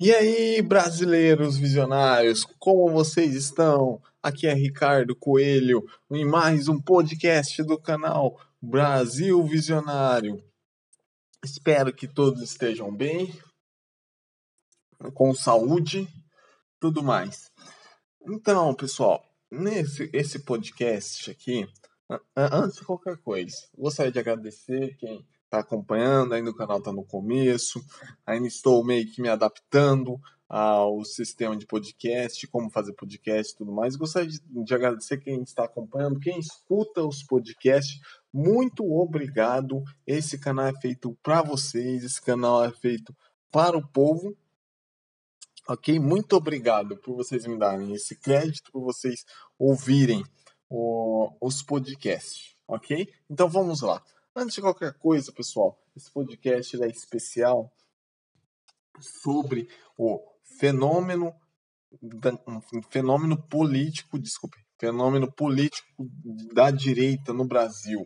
E aí, brasileiros visionários, como vocês estão? Aqui é Ricardo Coelho em mais um podcast do canal Brasil Visionário. Espero que todos estejam bem, com saúde, tudo mais. Então, pessoal, nesse esse podcast aqui, antes de qualquer coisa, gostaria de agradecer quem está acompanhando, ainda o canal está no começo, ainda estou meio que me adaptando ao sistema de podcast, como fazer podcast e tudo mais. Gostaria de, de agradecer quem está acompanhando, quem escuta os podcasts. Muito obrigado. Esse canal é feito para vocês, esse canal é feito para o povo. Ok? Muito obrigado por vocês me darem esse crédito, por vocês ouvirem o, os podcasts. Ok? Então vamos lá. Antes de qualquer coisa, pessoal, esse podcast é especial sobre o fenômeno um fenômeno político, desculpe, fenômeno político da direita no Brasil.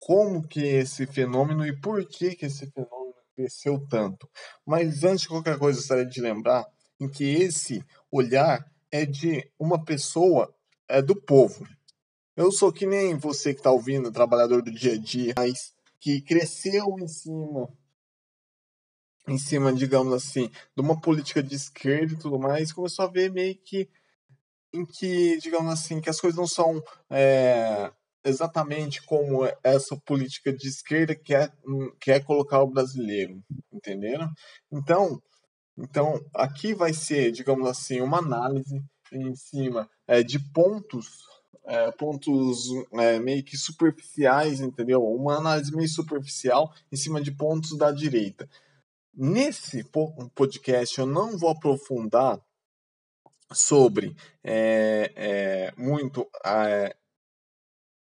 Como que esse fenômeno e por que que esse fenômeno cresceu tanto? Mas antes de qualquer coisa, gostaria de lembrar em que esse olhar é de uma pessoa, é do povo. Eu sou que nem você que está ouvindo, trabalhador do dia a dia, mas que cresceu em cima, em cima, digamos assim, de uma política de esquerda e tudo mais, começou a ver meio que em que, digamos assim, que as coisas não são é, exatamente como essa política de esquerda quer, quer colocar o brasileiro, entenderam? Então, então, aqui vai ser, digamos assim, uma análise em cima é, de pontos é, pontos é, meio que superficiais, entendeu? Uma análise meio superficial em cima de pontos da direita. Nesse podcast eu não vou aprofundar sobre é, é muito é,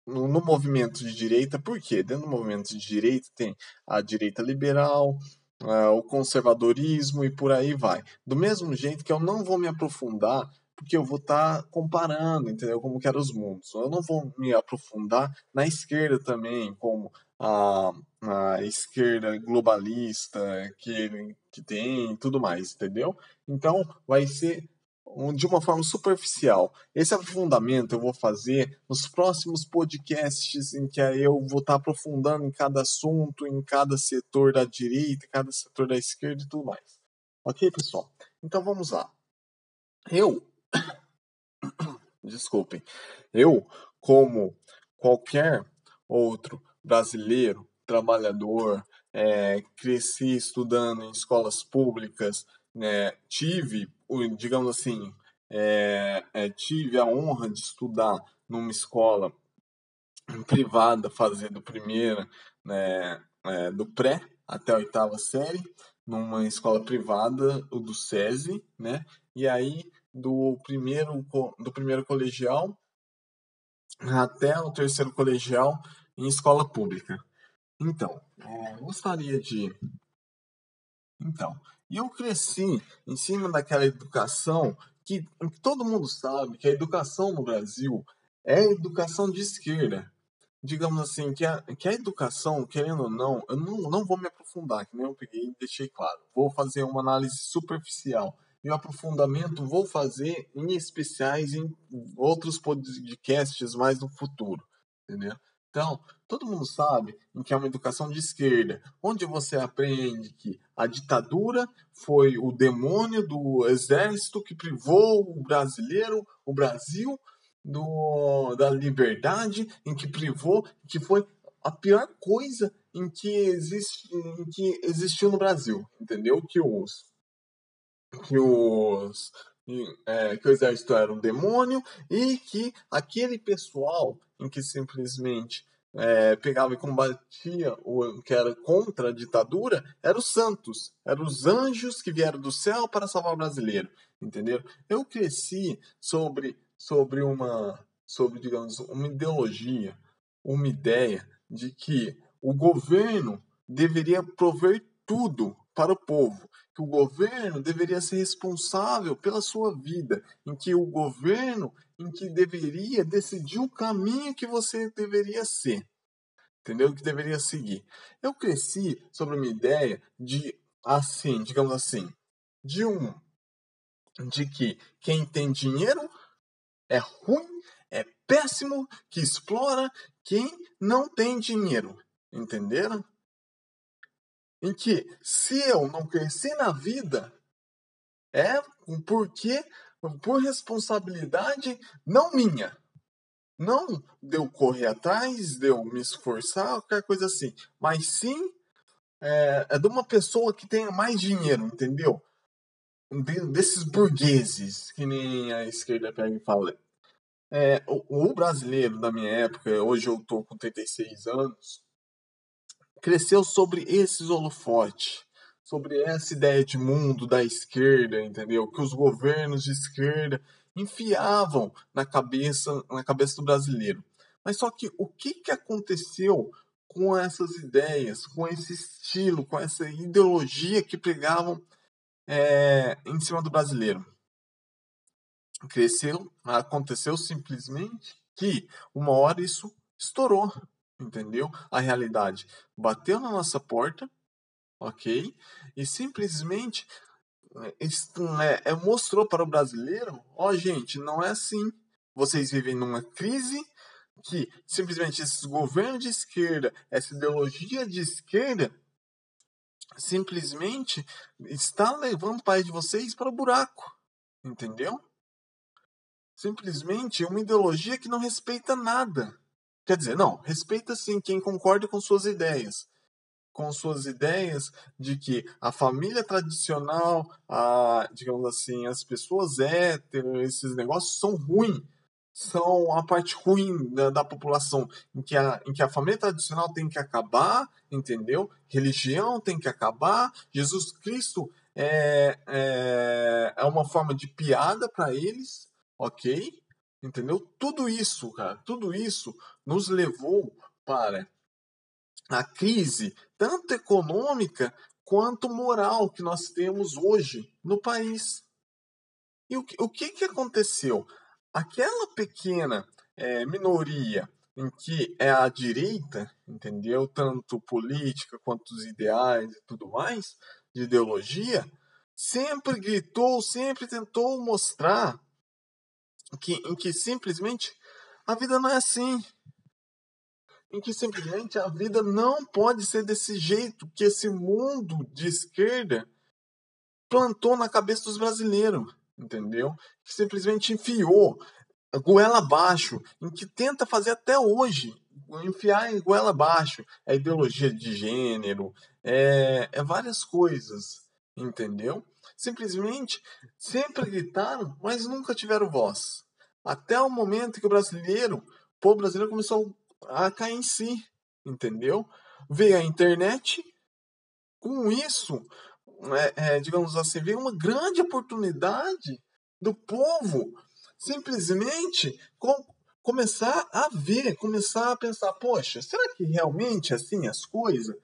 no, movimento de direita, porque dentro do movimento de direita tem a direita liberal, é, o conservadorismo e por aí vai. Do mesmo jeito que eu não vou me aprofundar porque eu vou estar tá comparando, entendeu? Como que eram os mundos. Eu não vou me aprofundar na esquerda também, como a, a esquerda globalista que, que tem tudo mais, entendeu? Então, vai ser de uma forma superficial. Esse aprofundamento eu vou fazer nos próximos podcasts em que eu vou estar tá aprofundando em cada assunto, em cada setor da direita, cada setor da esquerda e tudo mais. Ok, pessoal? Então vamos lá. Eu Desculpem. Eu, como qualquer outro brasileiro, trabalhador, é, cresci estudando em escolas públicas, né, tive, digamos assim, é, é, tive a honra de estudar numa escola privada, fazendo primeira, né, é, do pré até a oitava série, numa escola privada, o do SESI, né? E aí do primeiro, do primeiro colegial até o terceiro colegial em escola pública. Então, é, gostaria de. Então, eu cresci em cima daquela educação que, que todo mundo sabe que a educação no Brasil é educação de esquerda. Digamos assim, que a, que a educação, querendo ou não, eu não, não vou me aprofundar, que nem eu peguei e deixei claro. Vou fazer uma análise superficial e o aprofundamento vou fazer em especiais em outros podcasts mais no futuro, entendeu? Então, todo mundo sabe que é uma educação de esquerda, onde você aprende que a ditadura foi o demônio do exército que privou o brasileiro, o Brasil, do, da liberdade, em que privou, que foi a pior coisa em que, existe, em que existiu no Brasil, entendeu? Que os que os é, que o exército era um demônio e que aquele pessoal em que simplesmente é, pegava e combatia o que era contra a ditadura eram os santos, eram os anjos que vieram do céu para salvar o brasileiro, entendeu? Eu cresci sobre sobre uma sobre digamos uma ideologia, uma ideia de que o governo deveria prover tudo para o povo que o governo deveria ser responsável pela sua vida, em que o governo em que deveria decidir o caminho que você deveria ser, entendeu? Que deveria seguir. Eu cresci sobre uma ideia de assim, digamos assim, de um de que quem tem dinheiro é ruim, é péssimo, que explora quem não tem dinheiro. Entenderam? Em que se eu não crescer na vida, é porque por responsabilidade não minha. Não de eu correr atrás, de eu me esforçar, qualquer coisa assim. Mas sim é, é de uma pessoa que tenha mais dinheiro, entendeu? De, desses burgueses, que nem a esquerda pega e fala. É, o, o, brasileiro da minha época, hoje eu tô com 36 anos, cresceu sobre esses holofotes, sobre essa ideia de mundo da esquerda, entendeu? Que os governos de esquerda enfiavam na cabeça, na cabeça do brasileiro. Mas só que o que, que aconteceu com essas ideias, com esse estilo, com essa ideologia que pregavam é, em cima do brasileiro? Cresceu, aconteceu simplesmente que uma hora isso estourou, entendeu? A realidade bateu na nossa porta, ok? E simplesmente é, é, mostrou para o brasileiro, ó oh, gente, não é assim. Vocês vivem numa crise que simplesmente esses governos de esquerda, essa ideologia de esquerda, simplesmente está levando o país de vocês para o buraco. Entendeu? Simplesmente uma ideologia que não respeita nada. Quer dizer, não, respeita sim quem concorda com suas ideias com suas ideias de que a família tradicional, a, digamos assim, as pessoas héteros, esses negócios são ruins, são a parte ruim da, da, população, em que, a, em que a família tradicional tem que acabar, entendeu? Religião tem que acabar, Jesus Cristo é, é, é uma forma de piada para eles, ok? Entendeu? Tudo isso, cara, tudo isso nos levou para a crise, tanto econômica quanto moral, que nós temos hoje no país. E o que, o que, que aconteceu? Aquela pequena é, minoria em que é a direita, entendeu? Tanto política quanto os ideais e tudo mais, de ideologia, sempre gritou, sempre tentou mostrar que, em que simplesmente a vida não é assim em que simplesmente a vida não pode ser desse jeito que esse mundo de esquerda plantou na cabeça dos brasileiros, entendeu? Que simplesmente enfiou goela abaixo, em que tenta fazer até hoje, enfiar goela abaixo é ideologia de gênero, é, é várias coisas, entendeu? Simplesmente sempre gritaram, mas nunca tiveram voz. Até o momento que o brasileiro, o povo brasileiro começou a cair em si, entendeu? Veio a internet, com isso, é, é, digamos assim, veio uma grande oportunidade do povo simplesmente com, começar a ver, começar a pensar, poxa, será que realmente assim as coisas?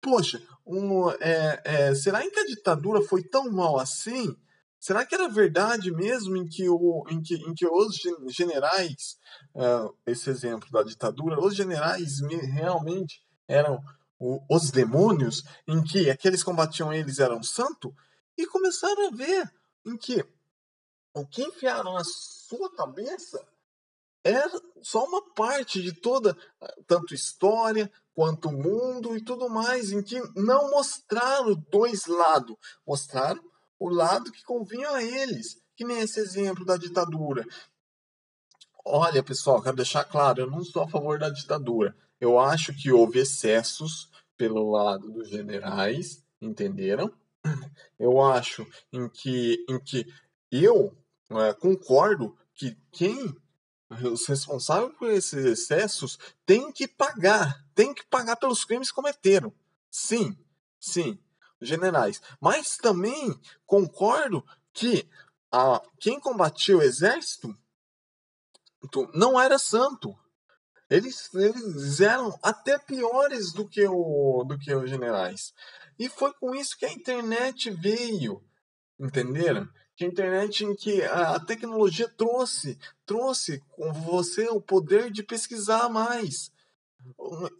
Poxa, um, é, é, será que a ditadura foi tão mal assim? Será que era verdade mesmo em que, o, em que, em que os generais, uh, esse exemplo da ditadura, os generais realmente eram o, os demônios, em que aqueles que combatiam eles eram santo? E começaram a ver em que o que enfiaram na sua cabeça era só uma parte de toda, tanto história quanto mundo e tudo mais, em que não mostraram dois lados, mostraram o lado que convinha a eles, que nem esse exemplo da ditadura. Olha, pessoal, quero deixar claro, eu não sou a favor da ditadura. Eu acho que houve excessos pelo lado dos generais, entenderam? Eu acho em que, em que eu é, concordo que quem os responsáveis por esses excessos têm que pagar, têm que pagar pelos crimes que cometeram. Sim, sim generais. Mas também concordo que a, quem combatia o exército não era santo. Eles, eles eram até piores do que, o, do que os generais. E foi com isso que a internet veio. Entenderam? A internet em que a tecnologia trouxe, trouxe com você o poder de pesquisar mais.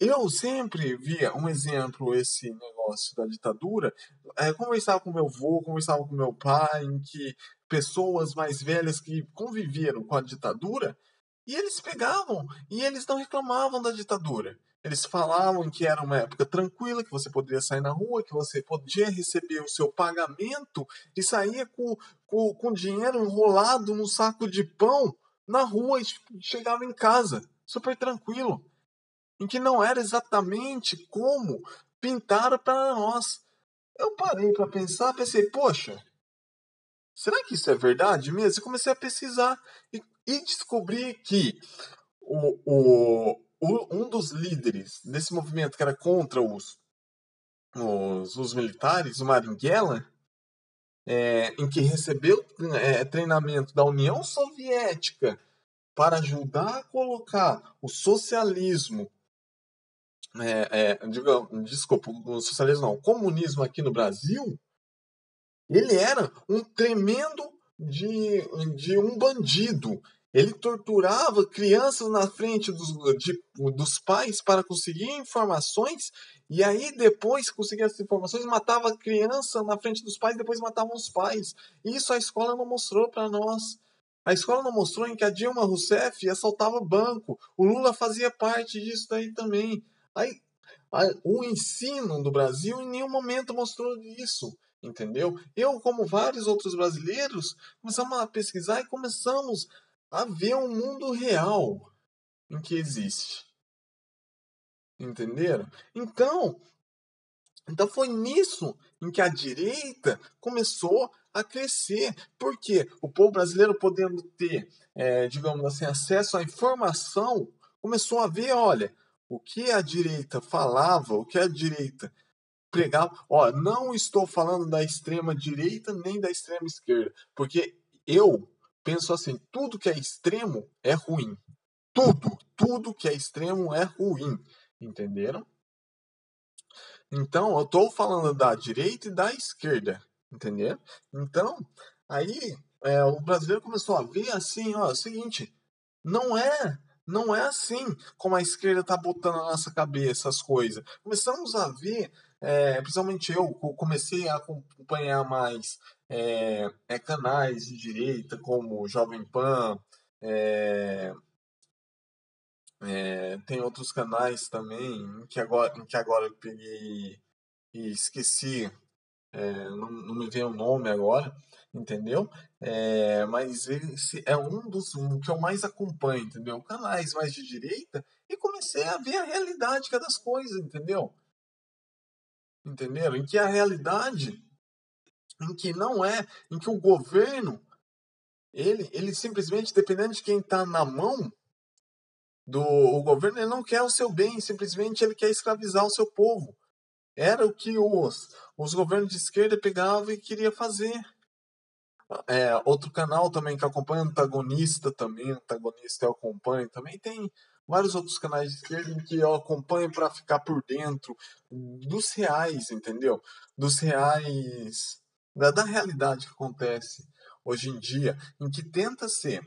eu sempre via um exemplo, esse negócio da ditadura. É, conversava com meu avô, conversava com meu pai, em que pessoas mais velhas que conviveram com a ditadura, e eles pegavam e eles não reclamavam da ditadura. Eles falavam que era uma época tranquila, que você poderia sair na rua, que você podia receber o seu pagamento e saía com, com, com dinheiro enrolado num saco de pão na rua e chegava em casa, super tranquilo em que não era exatamente como pintaram para nós. Eu parei para pensar, pensei, poxa, será que isso é verdade mesmo? E comecei a pesquisar e, e descobri que o, o, o, um dos líderes desse movimento que era contra os, os, os militares, o Marighella, é, em que recebeu é, treinamento da União Soviética para ajudar a colocar o socialismo é, é, diga, desculpa, o socialismo não, o comunismo aqui no Brasil, ele era um tremendo de, de um bandido. Ele torturava crianças na frente dos, de, dos pais para conseguir informações e aí depois conseguia essas informações matava a criança na frente dos pais depois matavam os pais. Isso a escola não mostrou para nós. A escola não mostrou em que a Dilma Rousseff assaltava banco. O Lula fazia parte disso daí também. Aí, o ensino do Brasil em nenhum momento mostrou isso, entendeu? Eu, como vários outros brasileiros, começamos a pesquisar e começamos a ver um mundo real em que existe. Entenderam? Então, então foi nisso em que a direita começou a crescer. Porque o povo brasileiro podendo ter, é, digamos assim, acesso à informação, começou a ver, olha, o que a direita falava, o que a direita pregava. Ó, não estou falando da extrema direita nem da extrema esquerda, porque eu penso assim: tudo que é extremo é ruim. Tudo, tudo que é extremo é ruim. Entenderam? Então, eu estou falando da direita e da esquerda. Entenderam? Então, aí é, o brasileiro começou a ver assim: ó, é o seguinte, não é não é assim como a esquerda está botando na nossa cabeça as coisas. Começamos a ver, é, principalmente eu, comecei a acompanhar mais é, é, canais de direita como Jovem Pan, é, é, tem outros canais também que agora, que agora eu peguei e esqueci, é, não, não me vem o nome agora, entendeu? Mas esse é um dos um, que eu mais acompanho, entendeu? Canais mais de direita e comecei a ver a realidade das coisas, entendeu? Entenderam? Em que a realidade, em que não é, em que o governo, ele, ele simplesmente, dependendo de quem está na mão do o governo, ele não quer o seu bem, simplesmente ele quer escravizar o seu povo. Era o que os, os governos de esquerda pegavam e queria fazer. É, outro canal também que acompanha Antagonista também, Antagonista eu acompanho também. Tem vários outros canais de esquerda em que eu acompanho para ficar por dentro dos reais, entendeu? Dos reais, da, da realidade que acontece hoje em dia, em que tenta ser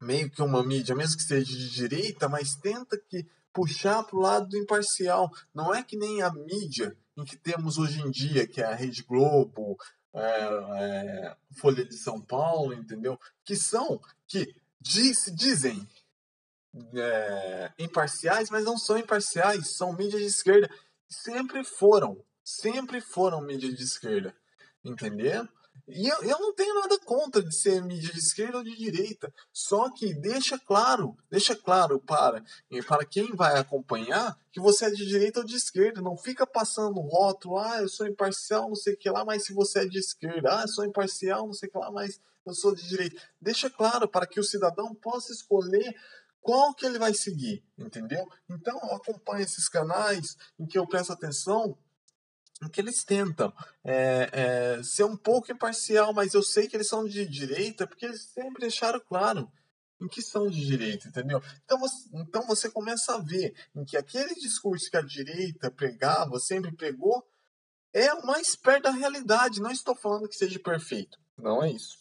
meio que uma mídia, mesmo que seja de direita, mas tenta que puxar para o lado do imparcial. Não é que nem a mídia em que temos hoje em dia, que é a Rede Globo, é, é, Folha de São Paulo, entendeu? Que são, que diz, dizem é, imparciais, mas não são imparciais, são mídias de esquerda. Sempre foram, sempre foram mídias de esquerda, entendeu? E eu, eu não tenho nada contra de ser mídia de esquerda ou de direita. Só que deixa claro, deixa claro para, para quem vai acompanhar que você é de direita ou de esquerda. Não fica passando rótulo, ah, eu sou imparcial, não sei o que lá, mas se você é de esquerda, ah, eu sou imparcial, não sei o que lá, mas eu sou de direita. Deixa claro para que o cidadão possa escolher qual que ele vai seguir, entendeu? Então, acompanhe esses canais em que eu presto atenção que eles tentam é, é, ser um pouco imparcial, mas eu sei que eles são de direita porque eles sempre deixaram claro em que são de direita, entendeu? Então você, então você começa a ver em que aquele discurso que a direita pregava, sempre pregou, é o mais perto da realidade. Não estou falando que seja perfeito, não é isso.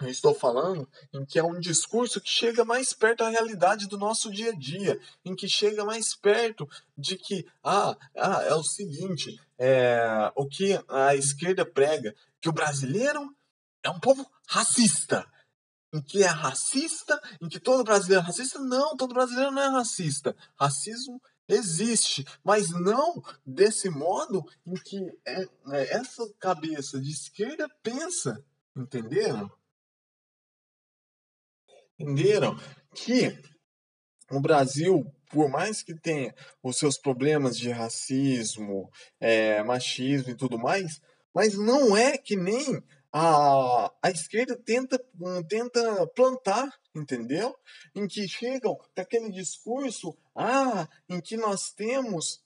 Eu estou falando em que é um discurso que chega mais perto da realidade do nosso dia a dia, em que chega mais perto de que, ah, ah é o seguinte, é, o que a esquerda prega, que o brasileiro é um povo racista, em que é racista, em que todo brasileiro é racista. Não, todo brasileiro não é racista. Racismo existe, mas não desse modo em que é, é, essa cabeça de esquerda pensa, entenderam? Entenderam que o Brasil, por mais que tenha os seus problemas de racismo, é, machismo e tudo mais, mas não é que nem a, a esquerda tenta, tenta plantar, entendeu? Em que chegam com aquele discurso, ah, em que nós temos,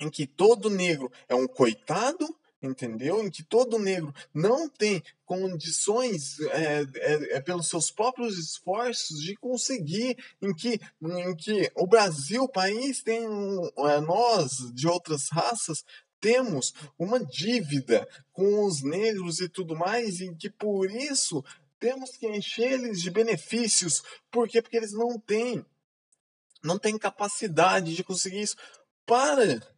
em que todo negro é um coitado, entendeu? Em que todo negro não tem condições é, é, é, pelos seus próprios esforços de conseguir, em que, em que o Brasil, o país, tem é, nós de outras raças temos uma dívida com os negros e tudo mais, e que por isso temos que encher eles de benefícios. Por quê? Porque eles não têm, não têm capacidade de conseguir isso. Para!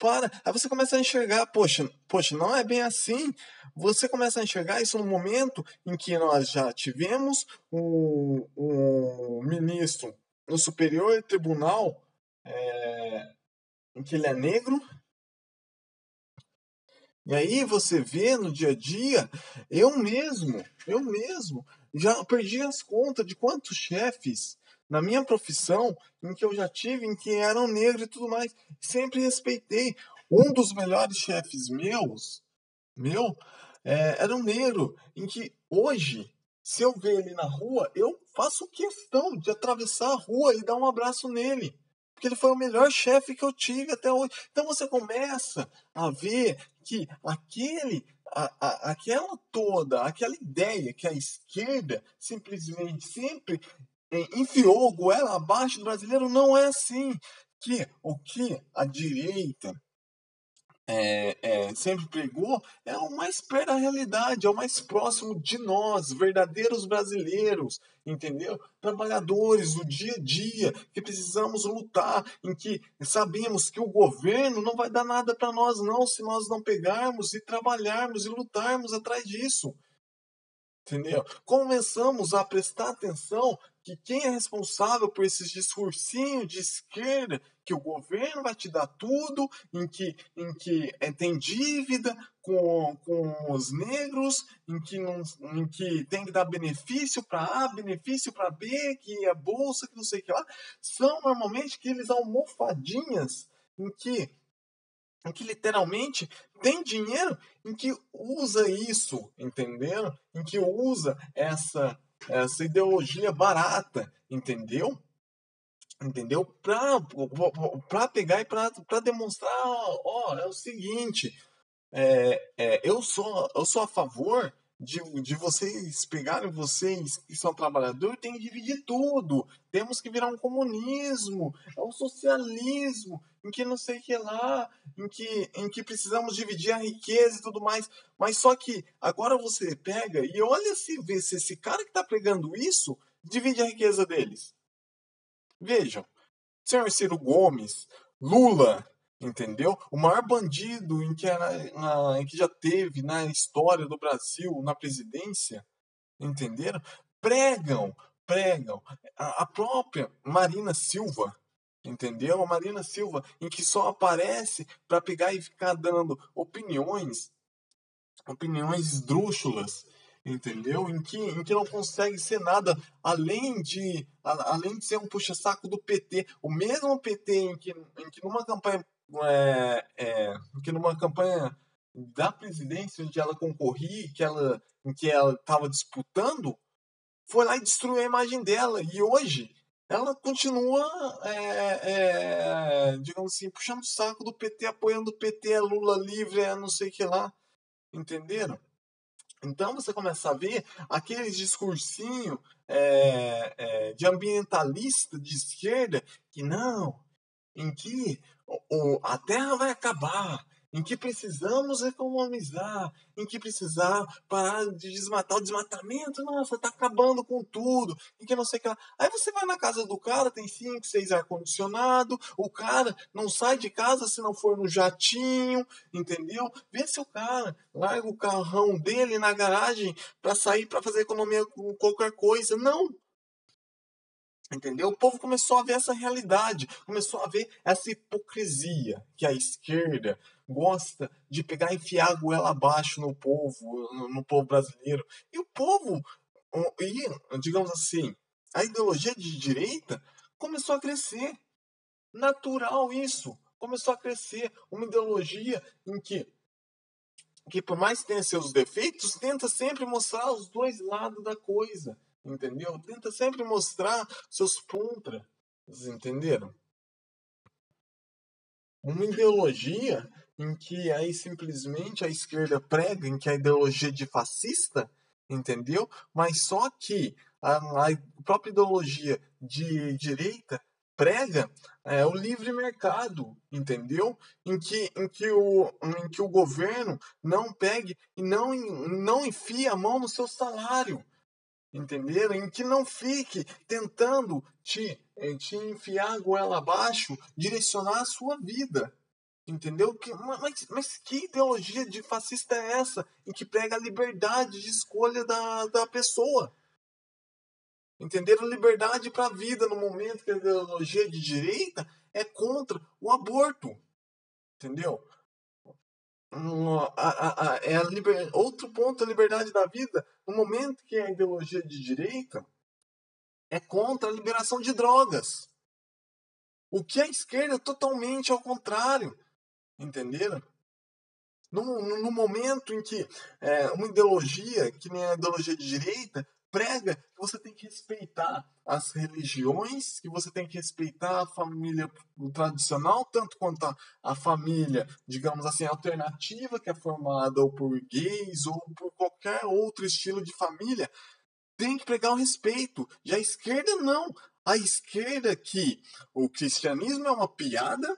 Para! Aí você começa a enxergar, poxa, poxa, não é bem assim. Você começa a enxergar isso no momento em que nós já tivemos um, um ministro no Superior Tribunal é, em que ele é negro, e aí você vê no dia a dia, eu mesmo, eu mesmo, já perdi as contas de quantos chefes na minha profissão em que eu já tive, em que eram negros e tudo mais. Sempre respeitei. Um dos melhores chefes meus, meu, é, era um negro, em que hoje, se eu ver ele na rua, eu faço questão de atravessar a rua e dar um abraço nele porque ele foi o melhor chefe que eu tive até hoje. Então você começa a ver que aquele, a, a, aquela toda, aquela ideia que a esquerda simplesmente sempre enfiou o goela abaixo do brasileiro não é assim. Que o que a direita é, é, sempre pregou é o mais perto da realidade, é o mais próximo de nós, verdadeiros brasileiros, entendeu? Trabalhadores do dia a dia que precisamos lutar, em que sabemos que o governo não vai dar nada para nós, não, se nós não pegarmos e trabalharmos e lutarmos atrás disso. Entendeu? Começamos a prestar atenção que quem é responsável por esses discursinhos de esquerda, que o governo vai te dar tudo, em que, em que é, tem dívida com, com os negros, em que, não, em que tem que dar benefício para A, benefício para B, que é bolsa, que não sei o que lá, são normalmente aqueles almofadinhas em que em que literalmente tem dinheiro em que usa isso, entendeu? Em que usa essa essa ideologia barata, entendeu? Entendeu? Para pegar e para demonstrar, ó, é o seguinte, é, é, eu, sou, eu sou a favor de, de vocês pegarem vocês que são trabalhadores, tem que dividir tudo. Temos que virar um comunismo, é um socialismo, em que não sei o que lá, em que, em que precisamos dividir a riqueza e tudo mais. Mas só que agora você pega e olha se vê se esse cara que está pregando isso divide a riqueza deles. Vejam, senhor Ciro Gomes, Lula, entendeu? O maior bandido em que, na, em que já teve na história do Brasil, na presidência, entenderam? Pregam, pregam. A, a própria Marina Silva, entendeu? A Marina Silva, em que só aparece para pegar e ficar dando opiniões, opiniões esdrúxulas, entendeu? Em que, em que não consegue ser nada além de, além de ser um puxa-saco do PT. O mesmo PT em que, em que numa campanha é, é, que numa campanha da presidência onde ela concorria, que ela, em que ela estava disputando, foi lá e destruiu a imagem dela. E hoje ela continua, é, é, digamos assim, puxando o saco do PT, apoiando o PT, é Lula livre, é não sei o que lá. Entenderam? Então você começa a ver aqueles discursinho é, é, de ambientalista de esquerda que não, em que a Terra vai acabar, em que precisamos economizar, em que precisar parar de desmatar o desmatamento, nossa, tá acabando com tudo, em que não sei o que lá. Aí você vai na casa do cara, tem cinco, seis ar-condicionado, o cara não sai de casa se não for no jatinho, entendeu? Vê se o cara larga o carrão dele na garagem para sair para fazer economia com qualquer coisa. Não, Entendeu? O povo começou a ver essa realidade, começou a ver essa hipocrisia que a esquerda gosta de pegar e enfiar a goela abaixo no povo, no, povo brasileiro. E o povo, e, digamos assim, a ideologia de direita começou a crescer. Natural isso. Começou a crescer uma ideologia em que que por mais que tenha seus defeitos, tenta sempre mostrar os dois lados da coisa entendeu? Tenta sempre mostrar seus contras, entenderam? Uma ideologia em que aí simplesmente a esquerda prega, em que a ideologia de fascista, entendeu? Mas só que a, a própria ideologia de direita prega é, o livre mercado, entendeu? Em que, em, que o, em que o governo não pegue e não, não enfie a mão no seu salário, entenderam? Em que não fique tentando te, eh, te enfiar a goela abaixo, direcionar a sua vida. Entendeu? Que, mas, mas que ideologia de fascista é essa? Em que prega a liberdade de escolha da, da pessoa. Entenderam? Liberdade para a vida no momento que a ideologia de direita é contra o aborto. Entendeu? A, a, é a liber... outro ponto, a liberdade da vida, no momento que a ideologia de direita é contra a liberação de drogas. O que a esquerda é totalmente ao contrário. Entenderam? No, no, no momento em que é, uma ideologia, que nem a ideologia de direita, prega que você tem que respeitar as religiões, que você tem que respeitar a família tradicional, tanto quanto a, a família, digamos assim, alternativa, que é formada ou por gays ou por qualquer outro estilo de família. Tem que pregar o respeito. Já a esquerda, não. A esquerda que o cristianismo é uma piada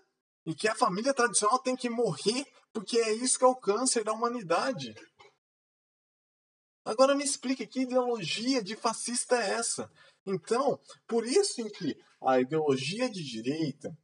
e que a família tradicional tem que morrer porque é isso que é o câncer da humanidade. Agora me explique que ideologia de fascista é essa? Então, por isso em que a ideologia de direita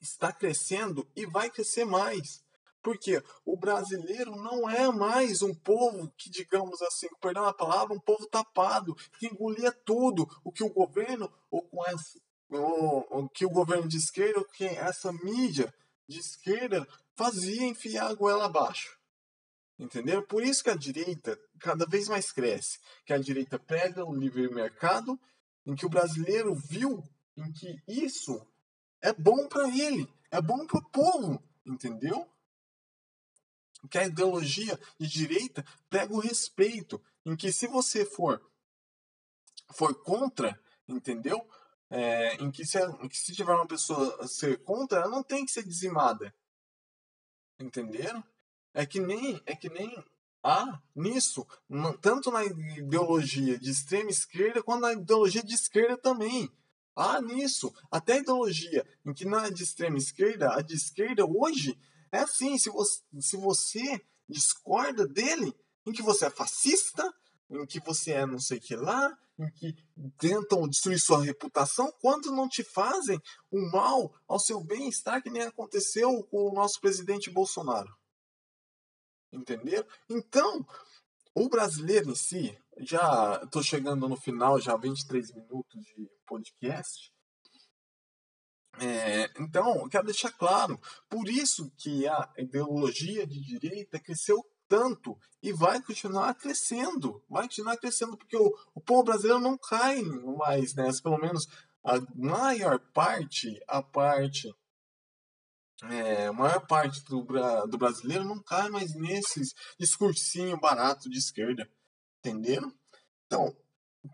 está crescendo e vai crescer mais. Porque o brasileiro não é mais um povo que, digamos assim, perdão a palavra, um povo tapado, que engolia tudo o que o governo, ou com essa, ou, ou que o governo de esquerda, ou que essa mídia de esquerda fazia enfiar a goela abaixo. Entendeu? Por isso que a direita cada vez mais cresce. Que a direita prega o livre mercado, em que o brasileiro viu em que isso é bom para ele, é bom para o povo, entendeu? Que a ideologia de direita prega o respeito, em que se você for for contra, entendeu? É, em que se, que se tiver uma pessoa ser contra, ela não tem que ser dizimada. Entenderam? É que nem, é que nem há nisso, tanto na ideologia de extrema esquerda quanto na ideologia de esquerda também. Há nisso, até a ideologia em que é de extrema esquerda, a de esquerda hoje é assim, se você, se você discorda dele, em que você é fascista, em que você é não sei que lá, em que tentam destruir sua reputação, quando não te fazem o mal ao seu bem-estar, que nem aconteceu com o nosso presidente Bolsonaro. Entenderam? Então, o brasileiro em si, já estou chegando no final, já 23 minutos de podcast. É, então, quero deixar claro, por isso que a ideologia de direita cresceu tanto e vai continuar crescendo, vai continuar crescendo, porque o, o povo brasileiro não cai mais nessa, pelo menos a maior parte, a parte é, a maior parte do, do brasileiro não cai mais nesses discursinho barato de esquerda. Entenderam? Então,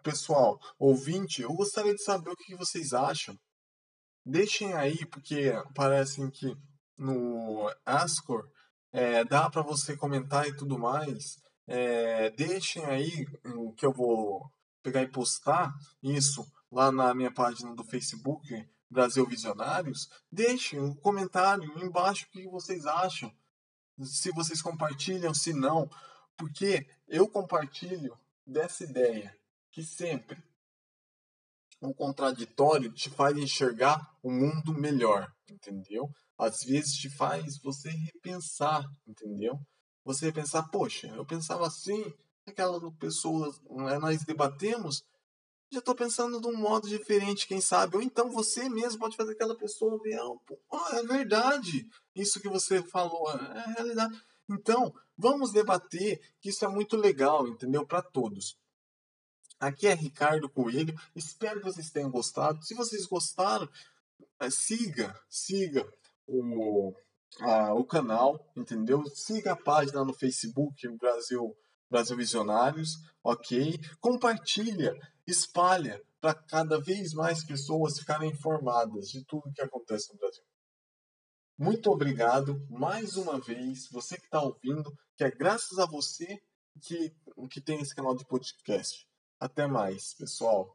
pessoal, ouvinte, eu gostaria de saber o que vocês acham. Deixem aí, porque parece que no Ascor é, dá para você comentar e tudo mais. É, deixem aí que eu vou pegar e postar isso lá na minha página do Facebook Brasil Visionários, deixem um comentário embaixo o que vocês acham. se vocês compartilham, se não, porque eu compartilho dessa ideia que sempre o contraditório te faz enxergar o mundo melhor, entendeu? Às vezes te faz você repensar, entendeu? Você pensar, poxa, eu pensava assim, aquelas pessoas, né, nós debatemos, já estou pensando de um modo diferente, quem sabe? Ou então você mesmo pode fazer aquela pessoa ver, oh, é verdade, isso que você falou é realidade. Então, vamos debater, que isso é muito legal, entendeu? Para todos. Aqui é Ricardo Coelho, espero que vocês tenham gostado. Se vocês gostaram, é, siga, siga o, a, o canal, entendeu? Siga a página no Facebook, Brasil, Brasil Visionários, ok? Compartilha, espalha para cada vez mais pessoas ficarem informadas de tudo que acontece no Brasil. Muito obrigado mais uma vez, você que está ouvindo, que é graças a você que, que tem esse canal de podcast. Até mais, pessoal.